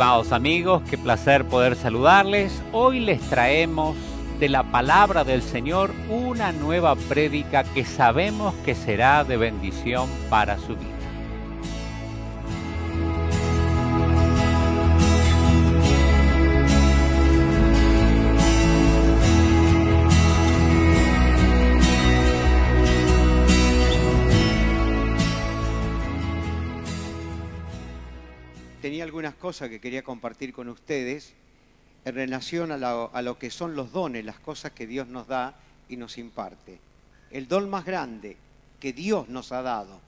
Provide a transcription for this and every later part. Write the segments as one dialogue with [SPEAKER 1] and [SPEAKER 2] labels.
[SPEAKER 1] Estimados amigos, qué placer poder saludarles. Hoy les traemos de la palabra del Señor una nueva prédica que sabemos que será de bendición para su vida.
[SPEAKER 2] Cosas que quería compartir con ustedes en relación a lo, que son los dones, las cosas que Dios nos da y nos imparte. El don más grande que Dios nos ha dado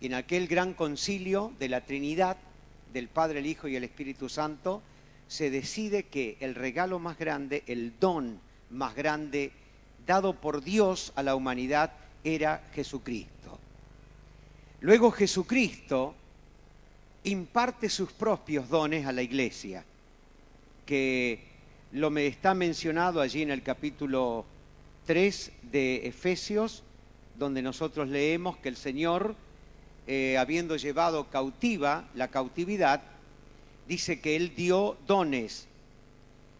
[SPEAKER 2] en aquel gran concilio de la Trinidad, del Padre, el Hijo y el Espíritu Santo, se decide que el regalo más grande, el don más grande dado por Dios a la humanidad era Jesucristo. Luego Jesucristo imparte sus propios dones a la iglesia, que lo me está mencionado allí en el capítulo 3 de Efesios, donde nosotros leemos que el Señor, eh, habiendo llevado cautiva la cautividad, dice que Él dio dones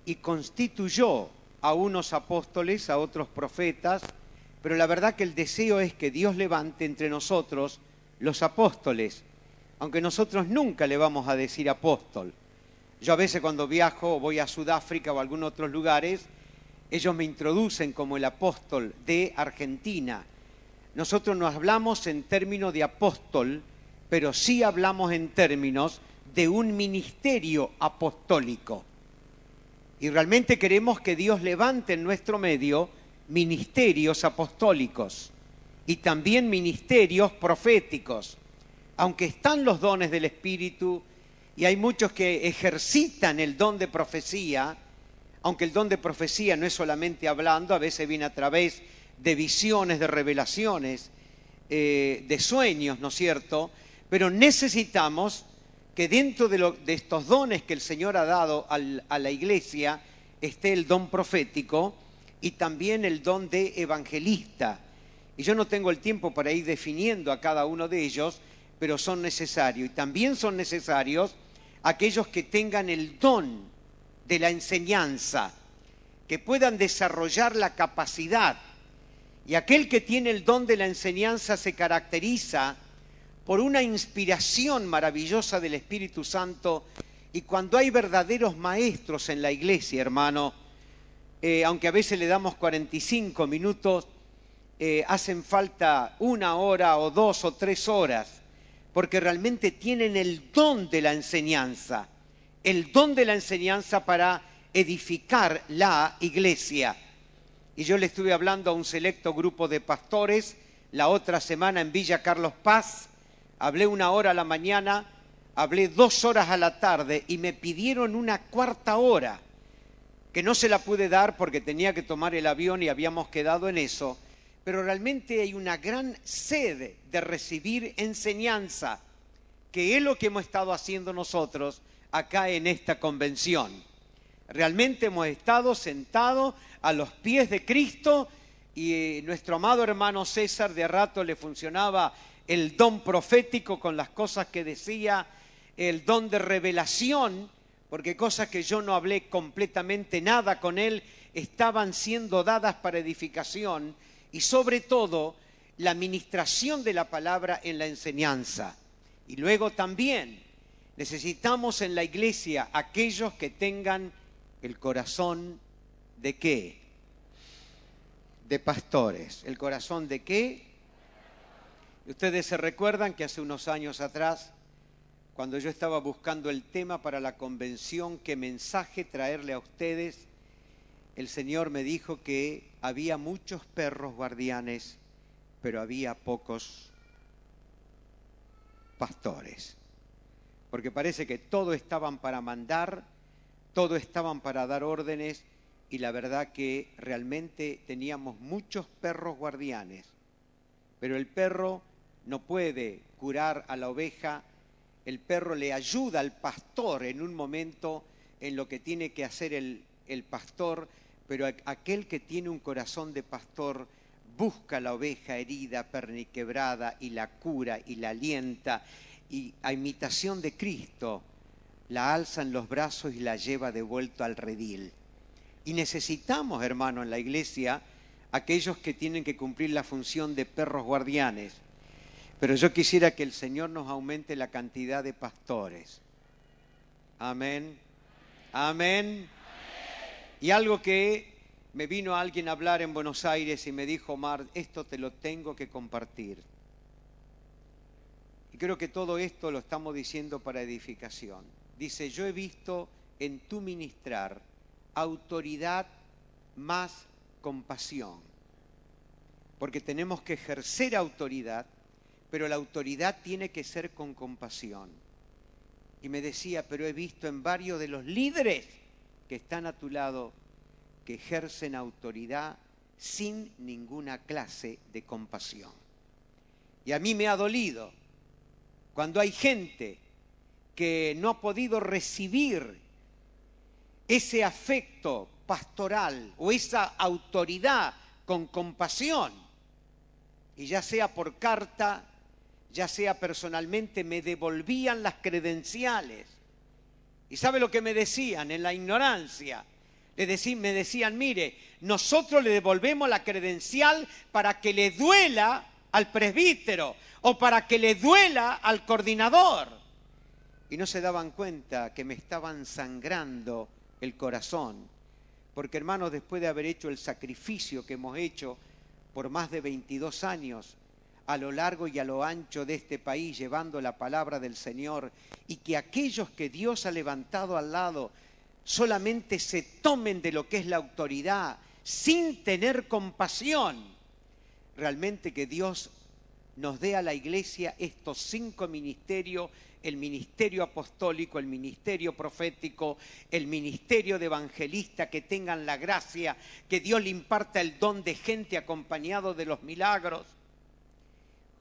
[SPEAKER 2] y constituyó a unos apóstoles, a otros profetas, pero la verdad que el deseo es que Dios levante entre nosotros los apóstoles aunque nosotros nunca le vamos a decir apóstol. Yo a veces cuando viajo voy a Sudáfrica o a algunos otros lugares, ellos me introducen como el apóstol de Argentina. Nosotros no hablamos en términos de apóstol, pero sí hablamos en términos de un ministerio apostólico. Y realmente queremos que Dios levante en nuestro medio ministerios apostólicos y también ministerios proféticos aunque están los dones del Espíritu y hay muchos que ejercitan el don de profecía, aunque el don de profecía no es solamente hablando, a veces viene a través de visiones, de revelaciones, eh, de sueños, ¿no es cierto? Pero necesitamos que dentro de, estos dones que el Señor ha dado a la iglesia esté el don profético y también el don de evangelista. Y yo no tengo el tiempo para ir definiendo a cada uno de ellos, pero son necesarios. Y también son necesarios aquellos que tengan el don de la enseñanza, que puedan desarrollar la capacidad. Y aquel que tiene el don de la enseñanza se caracteriza por una inspiración maravillosa del Espíritu Santo. Y cuando hay verdaderos maestros en la iglesia, hermano, eh, aunque a veces le damos 45 minutos, eh, hacen falta una hora o dos o tres horas porque realmente tienen el don de la enseñanza, el don de la enseñanza para edificar la iglesia. Y yo le estuve hablando a un selecto grupo de pastores la otra semana en Villa Carlos Paz, hablé una hora a la mañana, hablé dos horas a la tarde y me pidieron una cuarta hora, que no se la pude dar porque tenía que tomar el avión y habíamos quedado en eso pero realmente hay una gran sed de recibir enseñanza, que es lo que hemos estado haciendo nosotros acá en esta convención. Realmente hemos estado sentados a los pies de Cristo y eh, nuestro amado hermano César de rato le funcionaba el don profético con las cosas que decía, el don de revelación, porque cosas que yo no hablé completamente nada con él estaban siendo dadas para edificación y sobre todo la administración de la palabra en la enseñanza. Y luego también necesitamos en la iglesia aquellos que tengan el corazón de qué? De pastores. ¿El corazón de qué? Ustedes se recuerdan que hace unos años atrás, cuando yo estaba buscando el tema para la convención, qué mensaje traerle a ustedes, el Señor me dijo que había muchos perros guardianes, pero había pocos pastores. Porque parece que todo estaban para mandar, todo estaban para dar órdenes y la verdad que realmente teníamos muchos perros guardianes. Pero el perro no puede curar a la oveja, el perro le ayuda al pastor en un momento en lo que tiene que hacer el, el pastor pero aquel que tiene un corazón de pastor busca la oveja herida, perniquebrada y la cura y la alienta y a imitación de Cristo la alza en los brazos y la lleva de vuelta al redil. Y necesitamos, hermano, en la iglesia, aquellos que tienen que cumplir la función de perros guardianes. Pero yo quisiera que el Señor nos aumente la cantidad de pastores. Amén. Amén. Y algo que me vino alguien a hablar en Buenos Aires y me dijo, Mar, esto te lo tengo que compartir. Y creo que todo esto lo estamos diciendo para edificación. Dice, yo he visto en tu ministrar autoridad más compasión. Porque tenemos que ejercer autoridad, pero la autoridad tiene que ser con compasión. Y me decía, pero he visto en varios de los líderes que están a tu lado que ejercen autoridad sin ninguna clase de compasión. Y a mí me ha dolido cuando hay gente que no ha podido recibir ese afecto pastoral o esa autoridad con compasión. Y ya sea por carta, ya sea personalmente, me devolvían las credenciales. ¿Y sabe lo que me decían en la ignorancia? Me decían, mire, nosotros le devolvemos la credencial para que le duela al presbítero o para que le duela al coordinador. Y no se daban cuenta que me estaban sangrando el corazón. Porque hermanos, después de haber hecho el sacrificio que hemos hecho por más de 22 años a lo largo y a lo ancho de este país llevando la palabra del Señor y que aquellos que Dios ha levantado al lado solamente se tomen de lo que es la autoridad sin tener compasión, realmente que Dios nos dé a la iglesia estos cinco ministerios el ministerio apostólico, el ministerio profético, el ministerio de evangelista, que tengan la gracia, que Dios le imparta el don de gente acompañado de los milagros,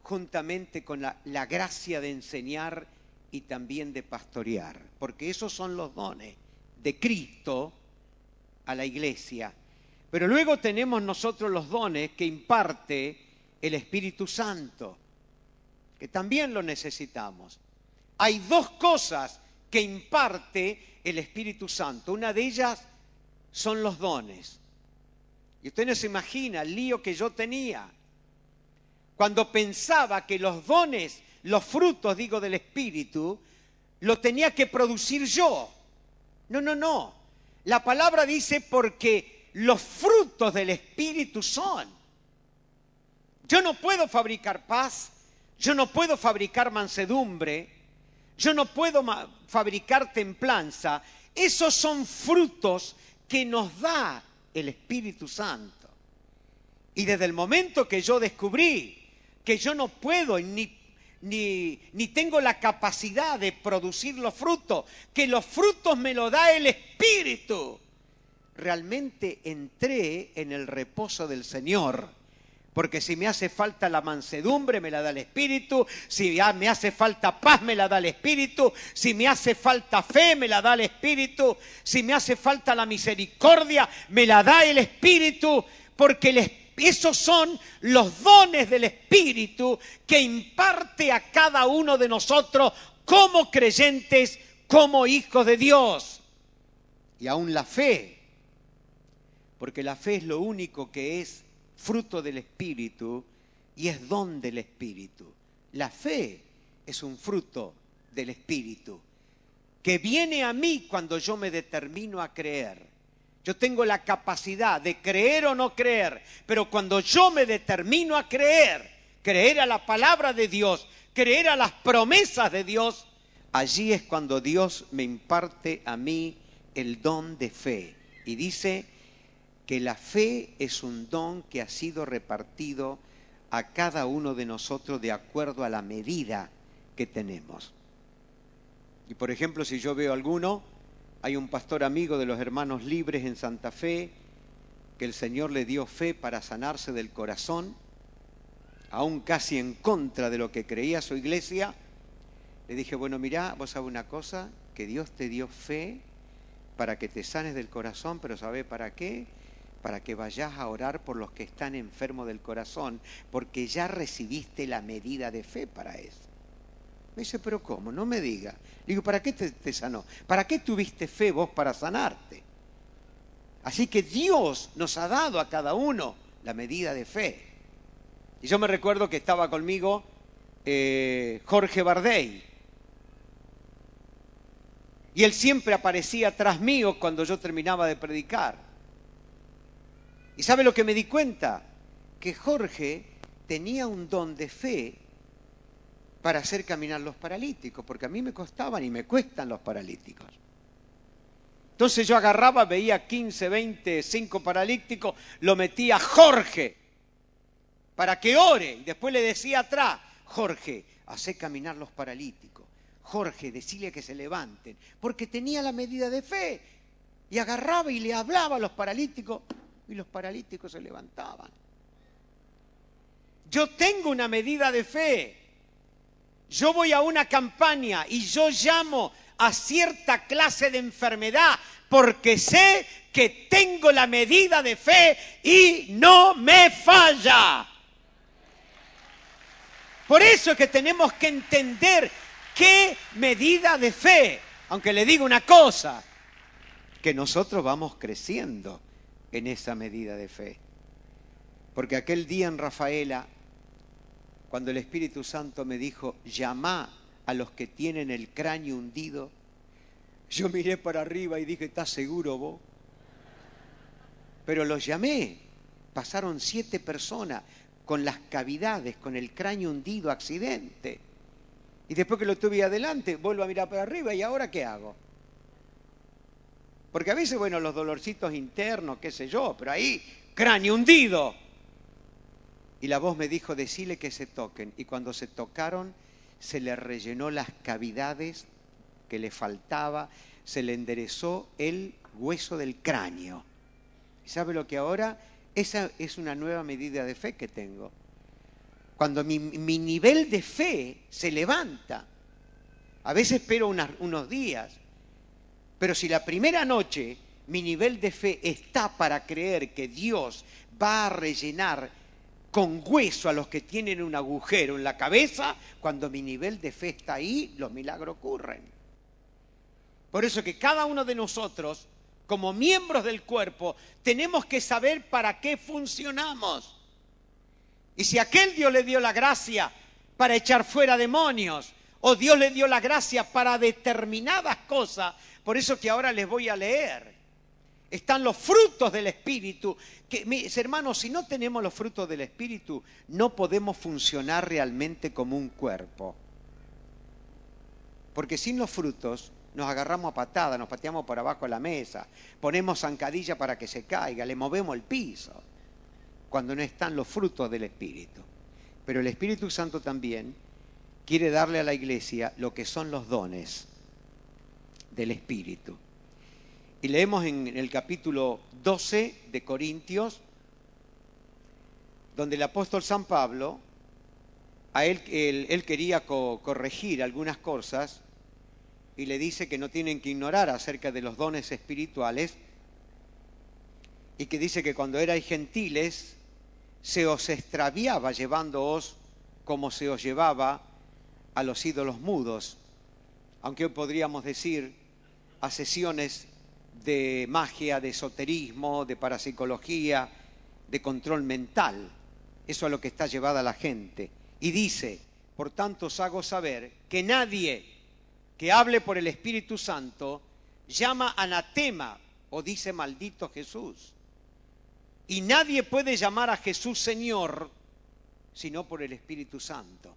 [SPEAKER 2] juntamente con la, la gracia de enseñar y también de pastorear, porque esos son los dones de Cristo a la iglesia. Pero luego tenemos nosotros los dones que imparte el Espíritu Santo, que también lo necesitamos hay dos cosas que imparte el Espíritu Santo. Una de ellas son los dones. Y usted no se imagina el lío que yo tenía cuando pensaba que los dones, los frutos, digo, del Espíritu, lo tenía que producir yo. No, no, no. La palabra dice porque los frutos del Espíritu son. Yo no puedo fabricar paz, yo no puedo fabricar mansedumbre, yo no puedo fabricar templanza. Esos son frutos que nos da el Espíritu Santo. Y desde el momento que yo descubrí que yo no puedo ni, ni, ni tengo la capacidad de producir los frutos, que los frutos me lo da el Espíritu, realmente entré en el reposo del Señor porque si me hace falta la mansedumbre, me la da el Espíritu. Si me hace falta paz, me la da el Espíritu. Si me hace falta fe, me la da el Espíritu. Si me hace falta la misericordia, me la da el Espíritu. Porque esos son los dones del Espíritu que imparte a cada uno de nosotros como creyentes, como hijos de Dios. Y aún la fe, porque la fe es lo único que es fruto del Espíritu y es don del Espíritu. La fe es un fruto del Espíritu que viene a mí cuando yo me determino a creer. Yo tengo la capacidad de creer o no creer, pero cuando yo me determino a creer, creer a la palabra de Dios, creer a las promesas de Dios, allí es cuando Dios me imparte a mí el don de fe. Y dice, que la fe es un don que ha sido repartido a cada uno de nosotros de acuerdo a la medida que tenemos. Y por ejemplo, si yo veo alguno, hay un pastor amigo de los hermanos libres en Santa Fe, que el Señor le dio fe para sanarse del corazón, aún casi en contra de lo que creía su iglesia. Le dije, bueno, mira, vos sabés una cosa, que Dios te dio fe para que te sanes del corazón, pero ¿sabe para qué? para que vayas a orar por los que están enfermos del corazón, porque ya recibiste la medida de fe para eso. Me dice, pero ¿cómo? No me diga. digo, ¿para qué te, sanó? ¿Para qué tuviste fe vos para sanarte? Así que Dios nos ha dado a cada uno la medida de fe. Y yo me recuerdo que estaba conmigo eh, Jorge Bardey. Y él siempre aparecía tras mío cuando yo terminaba de predicar. ¿Y sabe lo que me di cuenta? Que Jorge tenía un don de fe para hacer caminar los paralíticos, porque a mí me costaban y me cuestan los paralíticos. Entonces yo agarraba, veía 15, 20, 5 paralíticos, lo metía Jorge para que ore. Y después le decía atrás, Jorge, hace caminar los paralíticos. Jorge, decile que se levanten. Porque tenía la medida de fe. Y agarraba y le hablaba a los paralíticos y los paralíticos se levantaban. Yo tengo una medida de fe. Yo voy a una campaña y yo llamo a cierta clase de enfermedad porque sé que tengo la medida de fe y no me falla. Por eso es que tenemos que entender qué medida de fe, aunque le digo una cosa, que nosotros vamos creciendo en esa medida de fe. Porque aquel día en Rafaela, cuando el Espíritu Santo me dijo, llama a los que tienen el cráneo hundido, yo miré para arriba y dije, ¿estás seguro vos? Pero los llamé. Pasaron siete personas con las cavidades, con el cráneo hundido, accidente. Y después que lo tuve adelante, vuelvo a mirar para arriba y ahora ¿qué hago? Porque a veces, bueno, los dolorcitos internos, qué sé yo, pero ahí, cráneo hundido. Y la voz me dijo, decile que se toquen. Y cuando se tocaron, se le rellenó las cavidades que le faltaba, se le enderezó el hueso del cráneo. ¿Y sabe lo que ahora? Esa es una nueva medida de fe que tengo. Cuando mi, nivel de fe se levanta, a veces espero unos días, pero si la primera noche mi nivel de fe está para creer que Dios va a rellenar con hueso a los que tienen un agujero en la cabeza, cuando mi nivel de fe está ahí, los milagros ocurren. Por eso que cada uno de nosotros como miembros del cuerpo, tenemos que saber para qué funcionamos. Y si aquel Dios le dio la gracia para echar fuera demonios, o Dios le dio la gracia para determinadas cosas, por eso que ahora les voy a leer. Están los frutos del Espíritu. Que, mis hermanos, si no tenemos los frutos del Espíritu, no podemos funcionar realmente como un cuerpo. Porque sin los frutos nos agarramos a patada, nos pateamos por abajo de la mesa, ponemos zancadilla para que se caiga, le movemos el piso, cuando no están los frutos del Espíritu. Pero el Espíritu Santo también quiere darle a la iglesia lo que son los dones del Espíritu. Y leemos en el capítulo 12 de Corintios, donde el apóstol San Pablo, a él, él, quería corregir algunas cosas y le dice que no tienen que ignorar acerca de los dones espirituales y que dice que cuando erais gentiles se os extraviaba llevándoos como se os llevaba a los ídolos mudos, aunque hoy podríamos decir a sesiones de magia, de esoterismo, de parapsicología, de control mental. Eso es lo que está llevada la gente. Y dice, por tanto os hago saber que nadie que hable por el Espíritu Santo llama anatema o dice maldito Jesús. Y nadie puede llamar a Jesús Señor sino por el Espíritu Santo.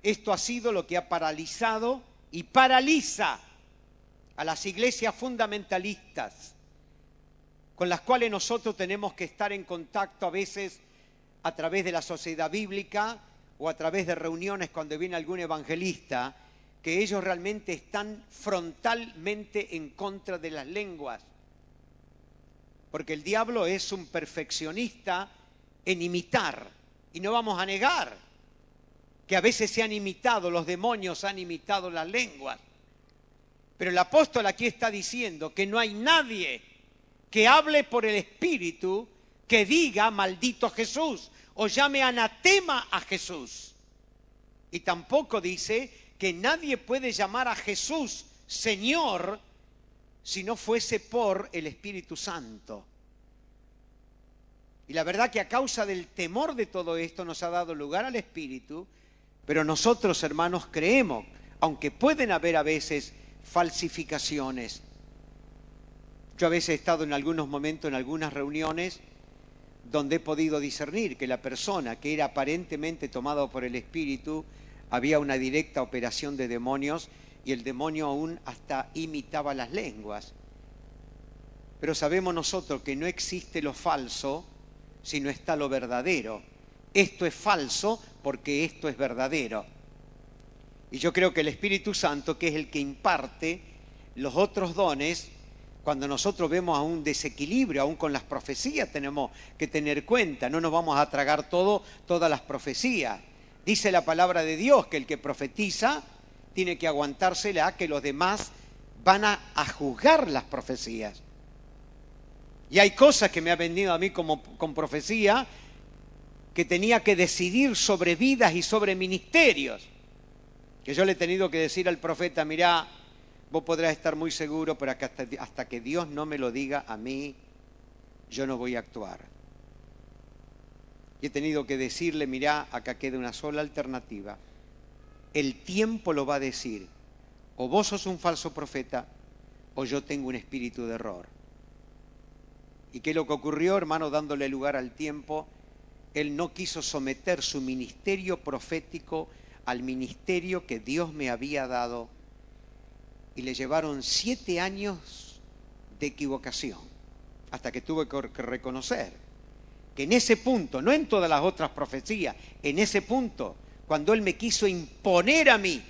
[SPEAKER 2] Esto ha sido lo que ha paralizado y paraliza a las iglesias fundamentalistas, con las cuales nosotros tenemos que estar en contacto a veces a través de la sociedad bíblica o a través de reuniones cuando viene algún evangelista que ellos realmente están frontalmente en contra de las lenguas. Porque el diablo es un perfeccionista en imitar. Y no vamos a negar que a veces se han imitado, los demonios han imitado las lenguas. Pero el apóstol aquí está diciendo que no hay nadie que hable por el Espíritu que diga maldito Jesús o llame anatema a Jesús. Y tampoco dice que nadie puede llamar a Jesús Señor si no fuese por el Espíritu Santo. Y la verdad que a causa del temor de todo esto nos ha dado lugar al Espíritu, pero nosotros hermanos creemos, aunque pueden haber a veces falsificaciones. Yo a veces he estado en algunos momentos en algunas reuniones donde he podido discernir que la persona que era aparentemente tomada por el Espíritu había una directa operación de demonios y el demonio aún hasta imitaba las lenguas. Pero sabemos nosotros que no existe lo falso, sino está lo verdadero. Esto es falso porque esto es verdadero. Y yo creo que el Espíritu Santo, que es el que imparte los otros dones, cuando nosotros vemos a un desequilibrio, aún con las profecías, tenemos que tener cuenta, no nos vamos a tragar todas las profecías. Dice la palabra de Dios que el que profetiza tiene que aguantársela, que los demás van a, juzgar las profecías. Y hay cosas que me ha venido a mí como con profecía que tenía que decidir sobre vidas y sobre ministerios. Que yo le he tenido que decir al profeta, mirá, vos podrás estar muy seguro, pero hasta, hasta que Dios no me lo diga a mí, yo no voy a actuar. Y he tenido que decirle, mirá, acá queda una sola alternativa. El tiempo lo va a decir. O vos sos un falso profeta, o yo tengo un espíritu de error. ¿Y qué es lo que ocurrió, hermano, dándole lugar al tiempo? Él no quiso someter su ministerio profético al ministerio que Dios me había dado y le llevaron siete años de equivocación hasta que tuve que reconocer que en ese punto, no en todas las otras profecías, en ese punto, cuando Él me quiso imponer a mí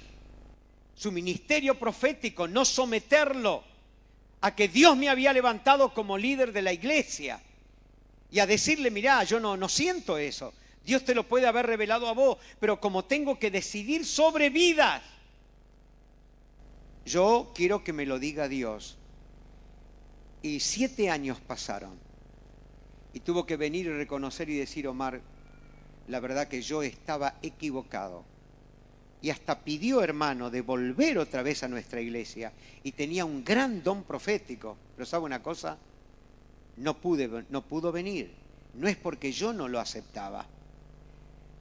[SPEAKER 2] su ministerio profético, no someterlo a que Dios me había levantado como líder de la iglesia y a decirle, mirá, yo no, no siento eso. Dios te lo puede haber revelado a vos, pero como tengo que decidir sobre vidas, yo quiero que me lo diga Dios. Y siete años pasaron. Y tuvo que venir y reconocer y decir, Omar, la verdad que yo estaba equivocado y hasta pidió, hermano, de volver otra vez a nuestra iglesia y tenía un gran don profético. Pero ¿sabe una cosa? No, pude, no pudo venir. No es porque yo no lo aceptaba,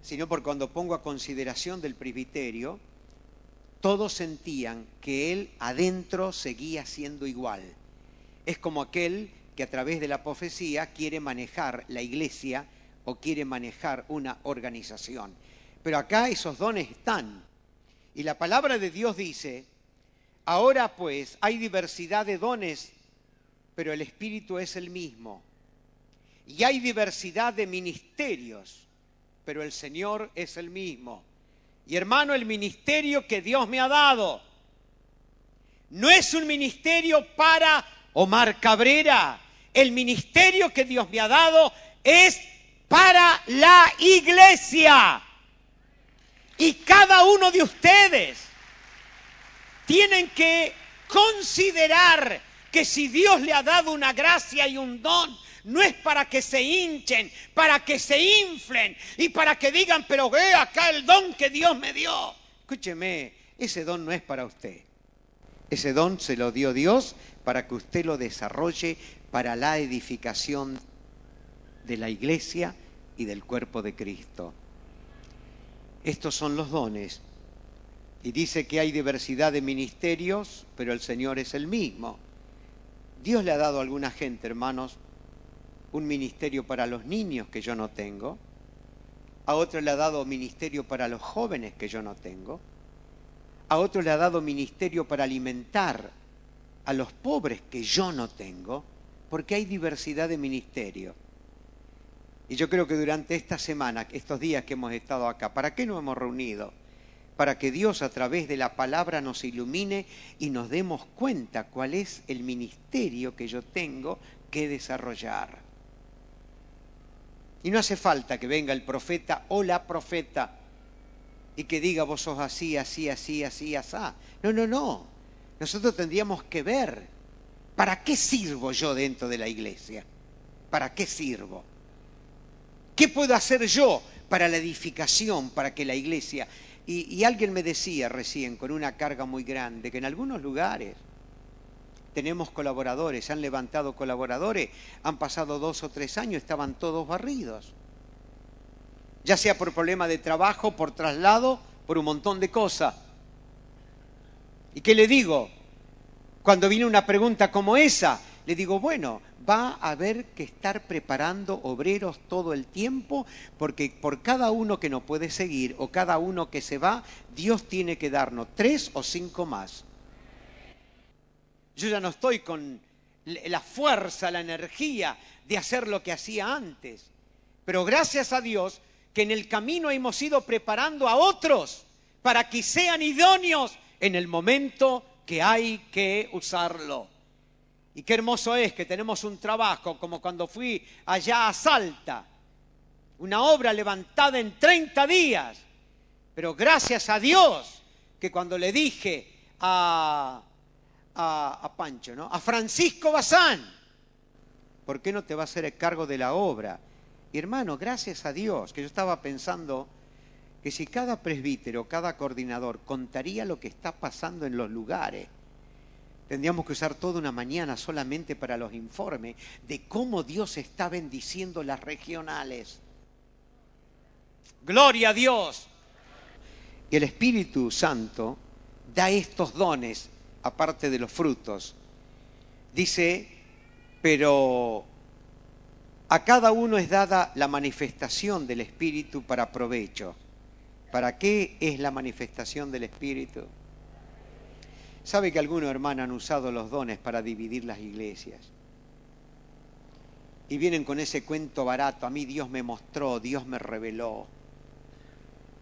[SPEAKER 2] sino porque cuando pongo a consideración del presbiterio, todos sentían que él adentro seguía siendo igual. Es como aquel que a través de la profecía quiere manejar la iglesia o quiere manejar una organización. Pero acá esos dones están. Y la palabra de Dios dice, ahora pues hay diversidad de dones, pero el Espíritu es el mismo. Y hay diversidad de ministerios, pero el Señor es el mismo. Y hermano, el ministerio que Dios me ha dado no es un ministerio para Omar Cabrera. El ministerio que Dios me ha dado es para la iglesia. Y cada uno de ustedes tienen que considerar que si Dios le ha dado una gracia y un don, no es para que se hinchen, para que se inflen y para que digan, pero ve acá el don que Dios me dio. Escúcheme, ese don no es para usted. Ese don se lo dio Dios para que usted lo desarrolle para la edificación de la iglesia y del cuerpo de Cristo. Estos son los dones. Y dice que hay diversidad de ministerios, pero el Señor es el mismo. Dios le ha dado a alguna gente, hermanos, un ministerio para los niños que yo no tengo. A otro le ha dado ministerio para los jóvenes que yo no tengo. A otro le ha dado ministerio para alimentar a los pobres que yo no tengo, porque hay diversidad de ministerios. Y yo creo que durante esta semana, estos días que hemos estado acá, ¿para qué nos hemos reunido? Para que Dios a través de la palabra nos ilumine y nos demos cuenta cuál es el ministerio que yo tengo que desarrollar. Y no hace falta que venga el profeta o la profeta y que diga vos sos así, así, así, así, así. No, no, no. Nosotros tendríamos que ver para qué sirvo yo dentro de la iglesia. ¿Para qué sirvo? ¿Qué puedo hacer yo para la edificación, para que la iglesia Y, alguien me decía recién, con una carga muy grande, que en algunos lugares tenemos colaboradores, han levantado colaboradores, han pasado dos o tres años, estaban todos barridos. Ya sea por problema de trabajo, por traslado, por un montón de cosas. ¿Y qué le digo? Cuando viene una pregunta como esa, le digo, bueno, va a haber que estar preparando obreros todo el tiempo, porque por cada uno que no puede seguir o cada uno que se va, Dios tiene que darnos tres o cinco más. Yo ya no estoy con la fuerza, la energía de hacer lo que hacía antes, pero gracias a Dios que en el camino hemos ido preparando a otros para que sean idóneos en el momento que hay que usarlo. Y qué hermoso es que tenemos un trabajo como cuando fui allá a Salta, una obra levantada en 30 días. Pero gracias a Dios que cuando le dije a, a, Pancho, ¿no? a Francisco Bazán, ¿por qué no te va a hacer el cargo de la obra? Y hermano, gracias a Dios, que yo estaba pensando que si cada presbítero, cada coordinador contaría lo que está pasando en los lugares, Tendríamos que usar toda una mañana solamente para los informes de cómo Dios está bendiciendo las regionales. Gloria a Dios. Y el Espíritu Santo da estos dones, aparte de los frutos. Dice, pero a cada uno es dada la manifestación del Espíritu para provecho. ¿Para qué es la manifestación del Espíritu? ¿Sabe que algunos hermanos han usado los dones para dividir las iglesias? Y vienen con ese cuento barato, a mí Dios me mostró, Dios me reveló.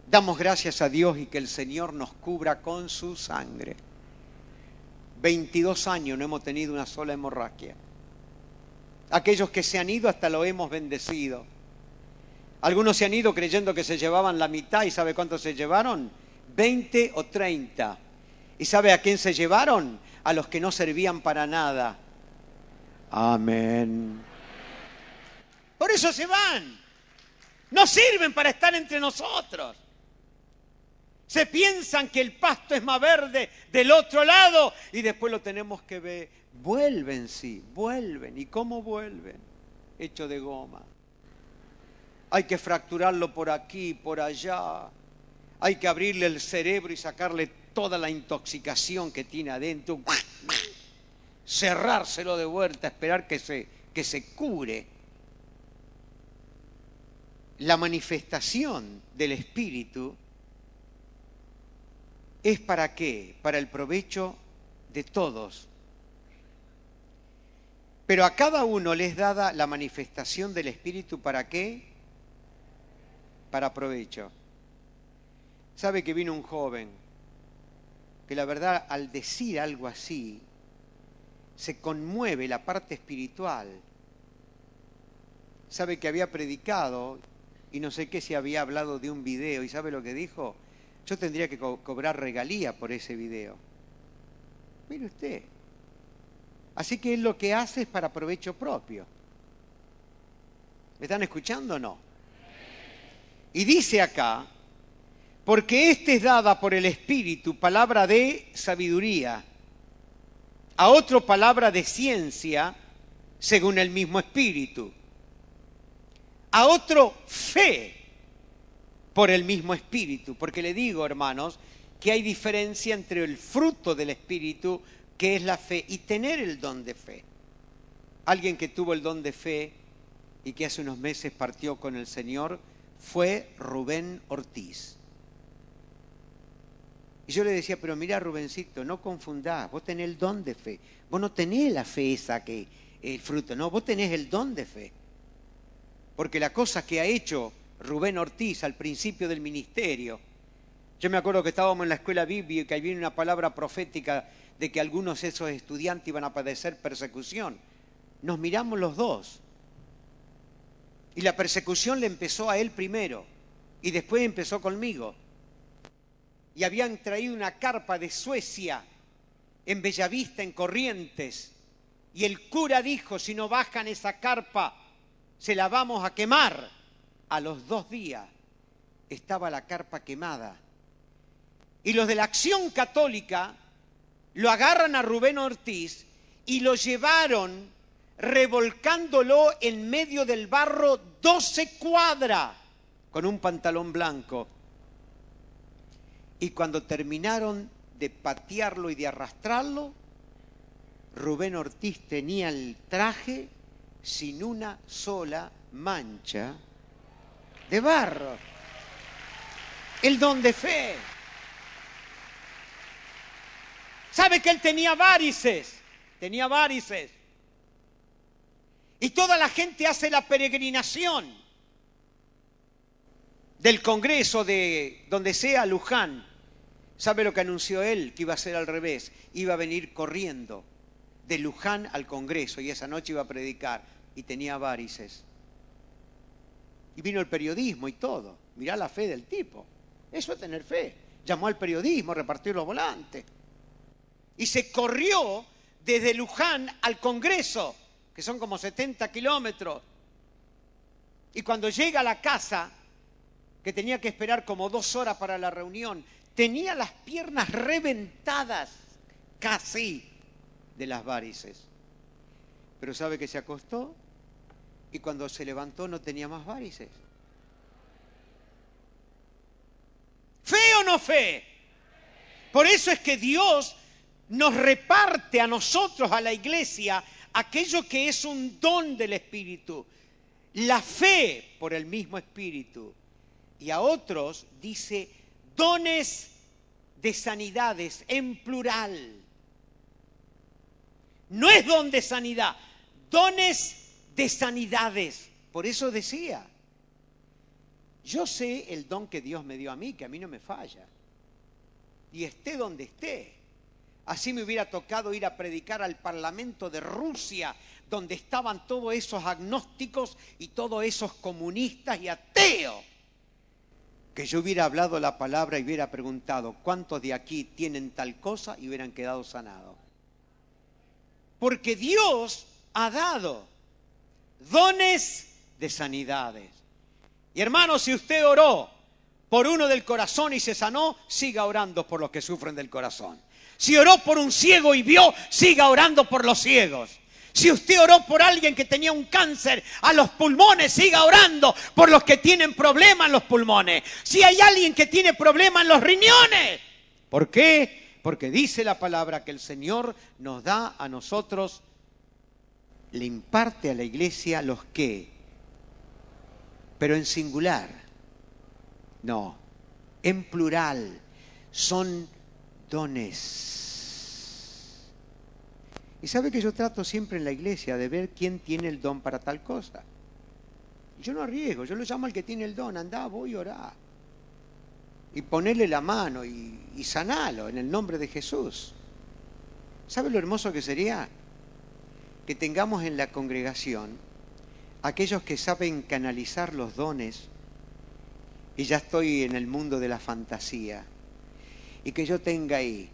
[SPEAKER 2] Damos gracias a Dios y que el Señor nos cubra con su sangre. 22 años no hemos tenido una sola hemorragia. Aquellos que se han ido hasta lo hemos bendecido. Algunos se han ido creyendo que se llevaban la mitad y ¿sabe cuánto se llevaron? 20 o 30. ¿Y sabe a quién se llevaron? A los que no servían para nada. Amén. Por eso se van. No sirven para estar entre nosotros. Se piensan que el pasto es más verde del otro lado y después lo tenemos que ver. Vuelven, sí, vuelven. ¿Y cómo vuelven? Hecho de goma. Hay que fracturarlo por aquí, por allá. Hay que abrirle el cerebro y sacarle toda la intoxicación que tiene adentro, cerrárselo de vuelta, esperar que se, que se cure. La manifestación del Espíritu es para qué? Para el provecho de todos. Pero a cada uno les dada la manifestación del Espíritu para qué? Para provecho. ¿Sabe que vino un joven que la verdad al decir algo así, se conmueve la parte espiritual. Sabe que había predicado y no sé qué si había hablado de un video y sabe lo que dijo. Yo tendría que cobrar regalía por ese video. Mire usted. Así que él lo que hace es para provecho propio. ¿Me están escuchando o no? Y dice acá porque éste es dada por el Espíritu palabra de sabiduría, a otro palabra de ciencia, según el mismo Espíritu, a otro fe por el mismo Espíritu, porque le digo, hermanos, que hay diferencia entre el fruto del Espíritu, que es la fe, y tener el don de fe. Alguien que tuvo el don de fe y que hace unos meses partió con el Señor fue Rubén Ortiz. Y yo le decía, pero mira Rubencito, no confundás, vos tenés el don de fe. Vos no tenés la fe esa que el fruto, no, vos tenés el don de fe. Porque la cosa que ha hecho Rubén Ortiz al principio del ministerio, yo me acuerdo que estábamos en la escuela bíblica y viene una palabra profética de que algunos de esos estudiantes iban a padecer persecución. Nos miramos los dos. Y la persecución le empezó a él primero y después empezó conmigo y habían traído una carpa de Suecia en Bellavista, en Corrientes. Y el cura dijo, si no bajan esa carpa, se la vamos a quemar. A los dos días estaba la carpa quemada Y los de la Acción Católica lo agarran a Rubén Ortiz y lo llevaron revolcándolo en medio del barro 12 cuadras con un pantalón blanco. Y cuando terminaron de patearlo y de arrastrarlo, Rubén Ortiz tenía el traje sin una sola mancha de barro. El don de fe. ¿Sabe que él tenía varices? Tenía varices. Y toda la gente hace la peregrinación del Congreso de donde sea Luján. ¿Sabe lo que anunció él? Que iba a ser al revés. Iba a venir corriendo de Luján al Congreso y esa noche iba a predicar y tenía varices. Y vino el periodismo y todo. Mirá la fe del tipo. Eso es tener fe. Llamó al periodismo, repartió los volantes. Y se corrió desde Luján al Congreso que son como 70 kilómetros. Y cuando llega a la casa, que tenía que esperar como dos horas para la reunión, tenía las piernas reventadas casi de las varices. Pero sabe que se acostó y cuando se levantó no tenía más varices. ¿Fe o no fe? Por eso es que Dios nos reparte a nosotros, a la iglesia, aquello que es un don del Espíritu, la fe por el mismo Espíritu. Y a otros dice dones de sanidades en plural. No es don de sanidad, dones de sanidades. Por eso decía, yo sé el don que Dios me dio a mí, que a mí no me falla. Y esté donde esté. Así me hubiera tocado ir a predicar al Parlamento de Rusia, donde estaban todos esos agnósticos y todos esos comunistas y ateos. Que yo hubiera hablado la palabra y hubiera preguntado, ¿cuántos de aquí tienen tal cosa? y hubieran quedado sanados. Porque Dios ha dado dones de sanidades. Y hermano, si usted oró por uno del corazón y se sanó, siga orando por los que sufren del corazón. Si oró por un ciego y vio, siga orando por los ciegos. Si usted oró por alguien que tenía un cáncer a los pulmones, siga orando por los que tienen problemas en los pulmones. Si hay alguien que tiene problemas en los riñones. ¿Por qué? Porque dice la palabra que el Señor nos da a nosotros, le imparte a la iglesia los que, pero en singular, no, en plural, son dones. Y sabe que yo trato siempre en la iglesia de ver quién tiene el don para tal cosa. Yo no arriesgo, yo lo llamo al que tiene el don, anda, voy a orar. Y ponerle la mano y, y sanalo en el nombre de Jesús. ¿Sabe lo hermoso que sería? Que tengamos en la congregación aquellos que saben canalizar los dones, y ya estoy en el mundo de la fantasía, y que yo tenga ahí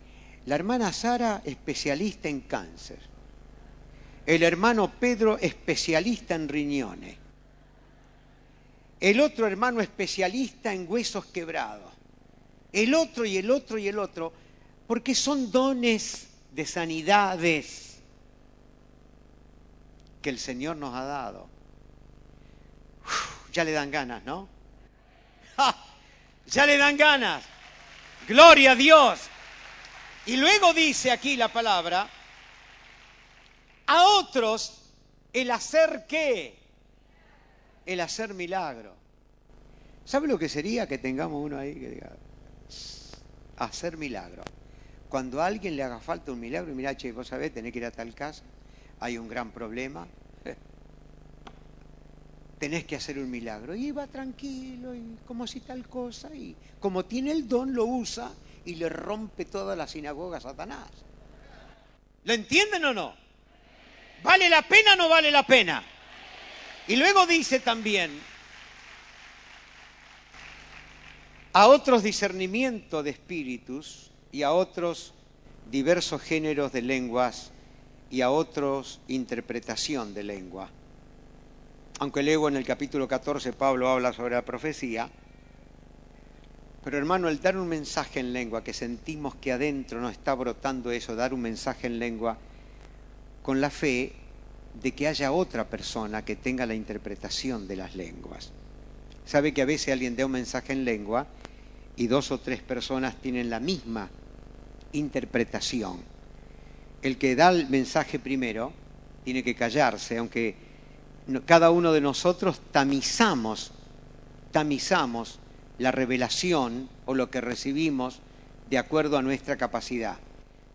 [SPEAKER 2] la hermana Sara, especialista en cáncer, el hermano Pedro, especialista en riñones, el otro hermano especialista en huesos quebrados, el otro y el otro y el otro, porque son dones de sanidades que el Señor nos ha dado. ya le dan ganas, ¿no? Ya le dan ganas. Gloria a Dios. Y luego dice aquí la palabra, a otros el hacer qué? El hacer milagro. ¿Sabe lo que sería que tengamos uno ahí que diga, hacer milagro? Cuando a alguien le haga falta un milagro, y mira, che, vos sabés, tenés que ir a tal casa, hay un gran problema, tenés que hacer un milagro. Y va tranquilo, y como si tal cosa, y como tiene el don, lo usa y le rompe toda la sinagoga a Satanás. ¿Lo entienden o no? ¿Vale la pena o no vale la pena? Y luego dice también, a otros discernimiento de espíritus y a otros diversos géneros de lenguas y a otros interpretación de lengua aunque luego en el capítulo 14 Pablo habla sobre la profecía, Pero hermano, el dar un mensaje en lengua, que sentimos que adentro nos está brotando eso, dar un mensaje en lengua, con la fe de que haya otra persona que tenga la interpretación de las lenguas. Sabe que a veces alguien da un mensaje en lengua y dos o tres personas tienen la misma interpretación. El que da el mensaje primero tiene que callarse, aunque cada uno de nosotros tamizamos, tamizamos la revelación o lo que recibimos de acuerdo a nuestra capacidad.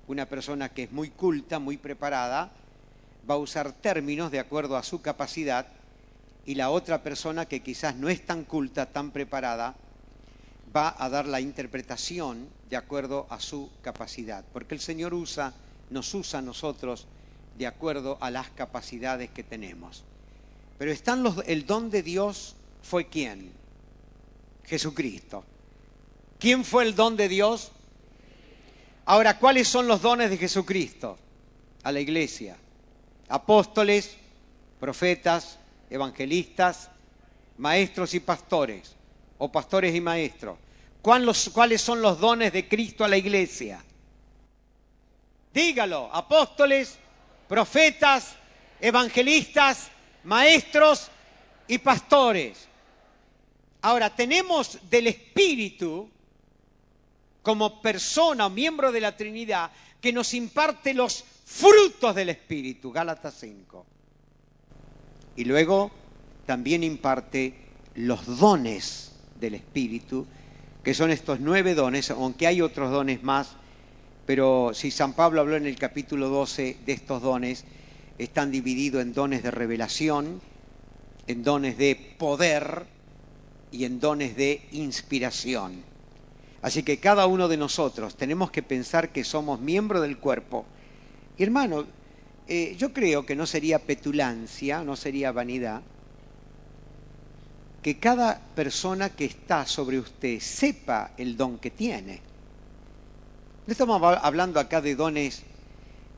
[SPEAKER 2] Una persona que es muy culta, muy preparada, va a usar términos de acuerdo a su capacidad y la otra persona que quizás no es tan culta, tan preparada, va a dar la interpretación de acuerdo a su capacidad. Porque el Señor usa, nos usa a nosotros de acuerdo a las capacidades que tenemos. Pero están los, el don de Dios fue quién? Jesucristo. ¿Quién fue el don de Dios? Ahora, ¿cuáles son los dones de Jesucristo? A la iglesia. Apóstoles, profetas, evangelistas, maestros y pastores, o pastores y maestros. ¿Cuáles son los dones de Cristo a la iglesia? Dígalo, apóstoles, profetas, evangelistas, maestros y pastores. Ahora, tenemos del Espíritu como persona, miembro de la Trinidad, que nos imparte los frutos del Espíritu, Gálatas 5 y luego también imparte los dones del Espíritu, que son estos nueve dones, aunque hay otros dones más, pero si San Pablo habló en el capítulo 12 de estos dones, están divididos en dones de revelación, en dones de poder y en dones de inspiración. Así que cada uno de nosotros tenemos que pensar que somos miembros del cuerpo. Y hermano, eh, yo creo que no sería petulancia, no sería vanidad, que cada persona que está sobre usted sepa el don que tiene. No estamos hablando acá de dones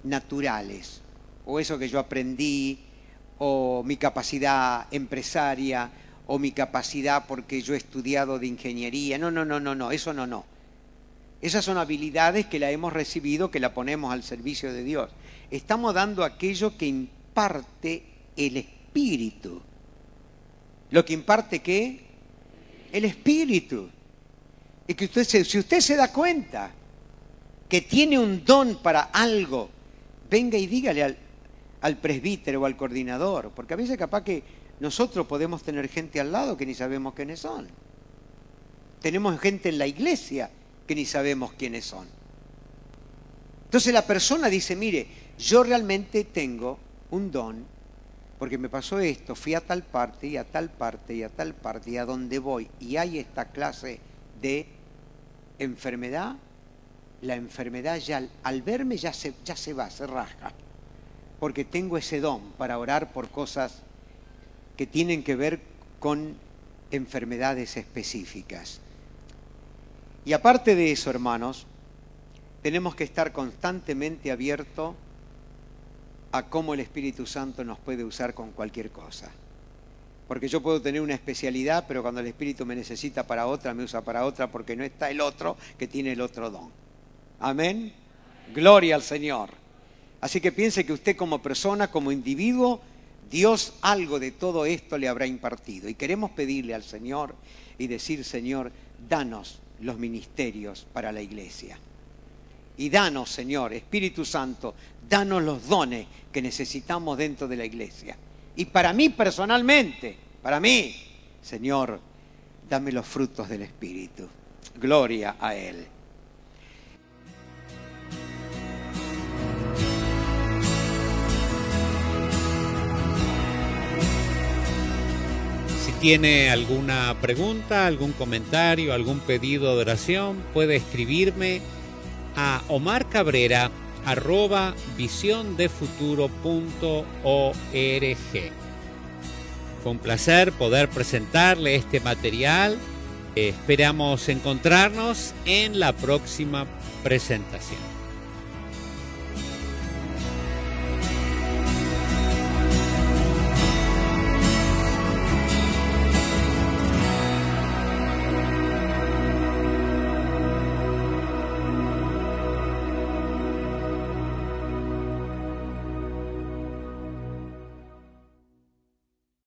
[SPEAKER 2] naturales, o eso que yo aprendí, o mi capacidad empresaria, o mi capacidad porque yo he estudiado de ingeniería. No, no, no, no, no, eso no, no. Esas son habilidades que la hemos recibido, que la ponemos al servicio de Dios estamos dando aquello que imparte el Espíritu. ¿Lo que imparte qué? El Espíritu. Y que usted si usted se da cuenta que tiene un don para algo, venga y dígale al, presbítero o al coordinador, porque a veces capaz que nosotros podemos tener gente al lado que ni sabemos quiénes son. Tenemos gente en la iglesia que ni sabemos quiénes son. Entonces la persona dice, mire, yo realmente tengo un don, porque me pasó esto, fui a tal parte y a tal parte y a tal parte y a donde voy y hay esta clase de enfermedad, la enfermedad ya al verme ya se, ya se va, se rasga, porque tengo ese don para orar por cosas que tienen que ver con enfermedades específicas. Y aparte de eso, hermanos, tenemos que estar constantemente abiertos a cómo el Espíritu Santo nos puede usar con cualquier cosa. Porque yo puedo tener una especialidad, pero cuando el Espíritu me necesita para otra, me usa para otra, porque no está el otro que tiene el otro don. Amén. Gloria al Señor. Así que piense que usted como persona, como individuo, Dios algo de todo esto le habrá impartido. Y queremos pedirle al Señor y decir, Señor, danos los ministerios para la iglesia. Y danos, Señor, Espíritu Santo, danos los dones que necesitamos dentro de la iglesia. Y para mí personalmente, para mí, Señor, dame los frutos del Espíritu. Gloria a Él.
[SPEAKER 1] Tiene alguna pregunta, algún comentario, algún pedido de oración, puede escribirme a Omar Cabrera arroba visiondefuturo.org. Fue un placer poder presentarle este material. Esperamos encontrarnos en la próxima presentación.